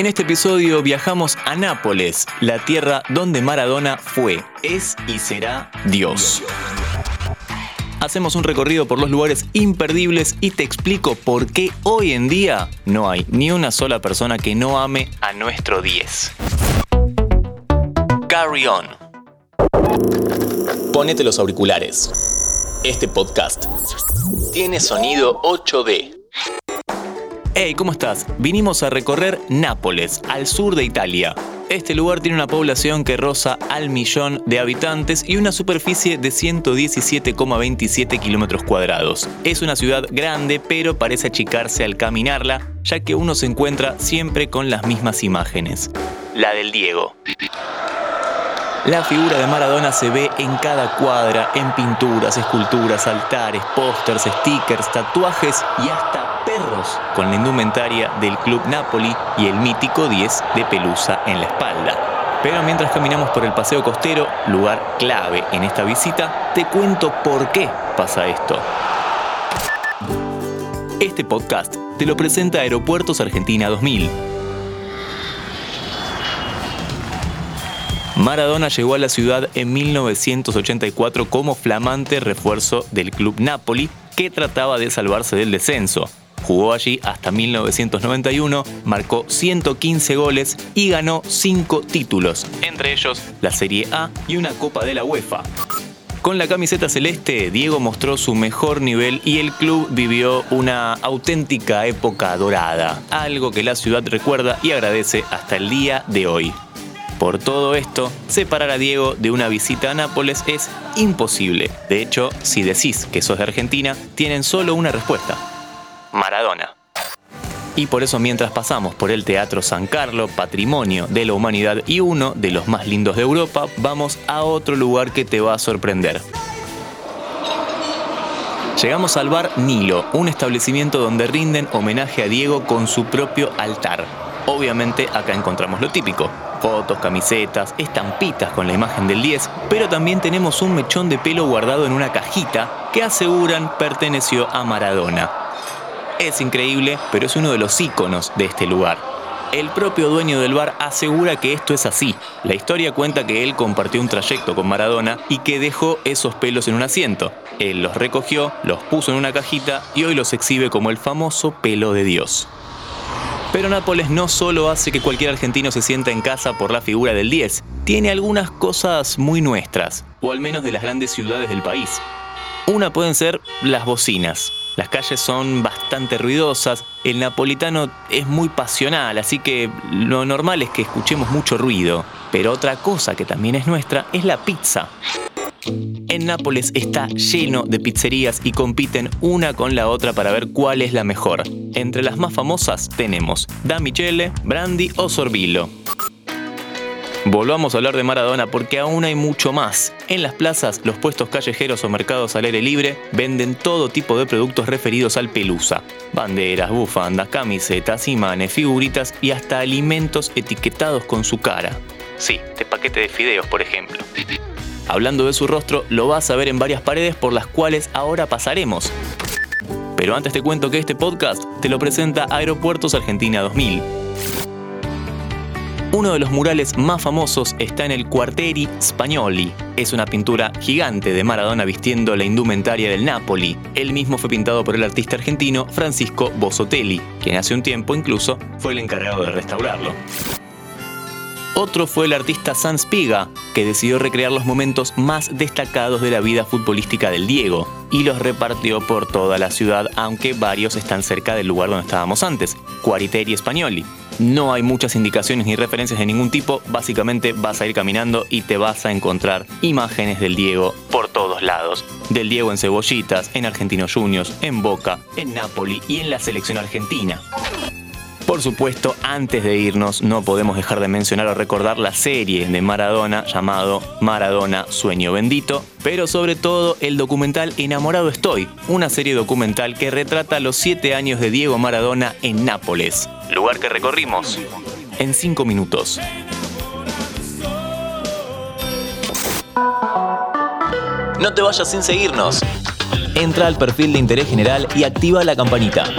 En este episodio viajamos a Nápoles, la tierra donde Maradona fue, es y será Dios. Hacemos un recorrido por los lugares imperdibles y te explico por qué hoy en día no hay ni una sola persona que no ame a nuestro 10. Carry on. Ponete los auriculares. Este podcast tiene sonido 8D. Hey, ¿cómo estás? Vinimos a recorrer Nápoles, al sur de Italia. Este lugar tiene una población que roza al millón de habitantes y una superficie de 117,27 kilómetros cuadrados. Es una ciudad grande, pero parece achicarse al caminarla, ya que uno se encuentra siempre con las mismas imágenes. La del Diego. La figura de Maradona se ve en cada cuadra, en pinturas, esculturas, altares, pósters, stickers, tatuajes y hasta con la indumentaria del Club Napoli y el mítico 10 de Pelusa en la espalda. Pero mientras caminamos por el paseo costero, lugar clave en esta visita, te cuento por qué pasa esto. Este podcast te lo presenta Aeropuertos Argentina 2000. Maradona llegó a la ciudad en 1984 como flamante refuerzo del club Napoli que trataba de salvarse del descenso. Jugó allí hasta 1991, marcó 115 goles y ganó 5 títulos, entre ellos la Serie A y una Copa de la UEFA. Con la camiseta celeste, Diego mostró su mejor nivel y el club vivió una auténtica época dorada, algo que la ciudad recuerda y agradece hasta el día de hoy. Por todo esto, separar a Diego de una visita a Nápoles es imposible. De hecho, si decís que sos de Argentina, tienen solo una respuesta, Maradona. Y por eso mientras pasamos por el Teatro San Carlo, patrimonio de la humanidad y uno de los más lindos de Europa, vamos a otro lugar que te va a sorprender. Llegamos al bar Nilo, un establecimiento donde rinden homenaje a Diego con su propio altar. Obviamente acá encontramos lo típico, fotos, camisetas, estampitas con la imagen del 10, pero también tenemos un mechón de pelo guardado en una cajita que aseguran perteneció a Maradona. Es increíble, pero es uno de los íconos de este lugar. El propio dueño del bar asegura que esto es así. La historia cuenta que él compartió un trayecto con Maradona y que dejó esos pelos en un asiento. Él los recogió, los puso en una cajita y hoy los exhibe como el famoso pelo de Dios. Pero Nápoles no solo hace que cualquier argentino se sienta en casa por la figura del 10, tiene algunas cosas muy nuestras, o al menos de las grandes ciudades del país. Una pueden ser las bocinas. Las calles son bastante ruidosas, el napolitano es muy pasional, así que lo normal es que escuchemos mucho ruido. Pero otra cosa que también es nuestra es la pizza. En Nápoles está lleno de pizzerías y compiten una con la otra para ver cuál es la mejor. Entre las más famosas tenemos Da Michele, Brandy o Sorbillo. Volvamos a hablar de Maradona porque aún hay mucho más. En las plazas, los puestos callejeros o mercados al aire libre venden todo tipo de productos referidos al pelusa. Banderas, bufandas, camisetas, imanes, figuritas y hasta alimentos etiquetados con su cara. Sí, de paquete de fideos, por ejemplo. Hablando de su rostro, lo vas a ver en varias paredes por las cuales ahora pasaremos. Pero antes te cuento que este podcast te lo presenta Aeropuertos Argentina 2000 uno de los murales más famosos está en el Quartieri Spagnoli. Es una pintura gigante de Maradona vistiendo la indumentaria del Napoli. El mismo fue pintado por el artista argentino Francisco Bosotelli, quien hace un tiempo incluso fue el encargado de restaurarlo. Otro fue el artista Sans Piga, que decidió recrear los momentos más destacados de la vida futbolística del Diego y los repartió por toda la ciudad, aunque varios están cerca del lugar donde estábamos antes, Quartieri Spagnoli. No hay muchas indicaciones ni referencias de ningún tipo, básicamente vas a ir caminando y te vas a encontrar imágenes del Diego por todos lados. Del Diego en Cebollitas, en Argentinos Juniors, en Boca, en Napoli y en la selección argentina. Por supuesto, antes de irnos, no podemos dejar de mencionar o recordar la serie de Maradona llamado Maradona Sueño Bendito, pero sobre todo el documental Enamorado Estoy, una serie documental que retrata los siete años de Diego Maradona en Nápoles, lugar que recorrimos en cinco minutos. No te vayas sin seguirnos. Entra al perfil de interés general y activa la campanita.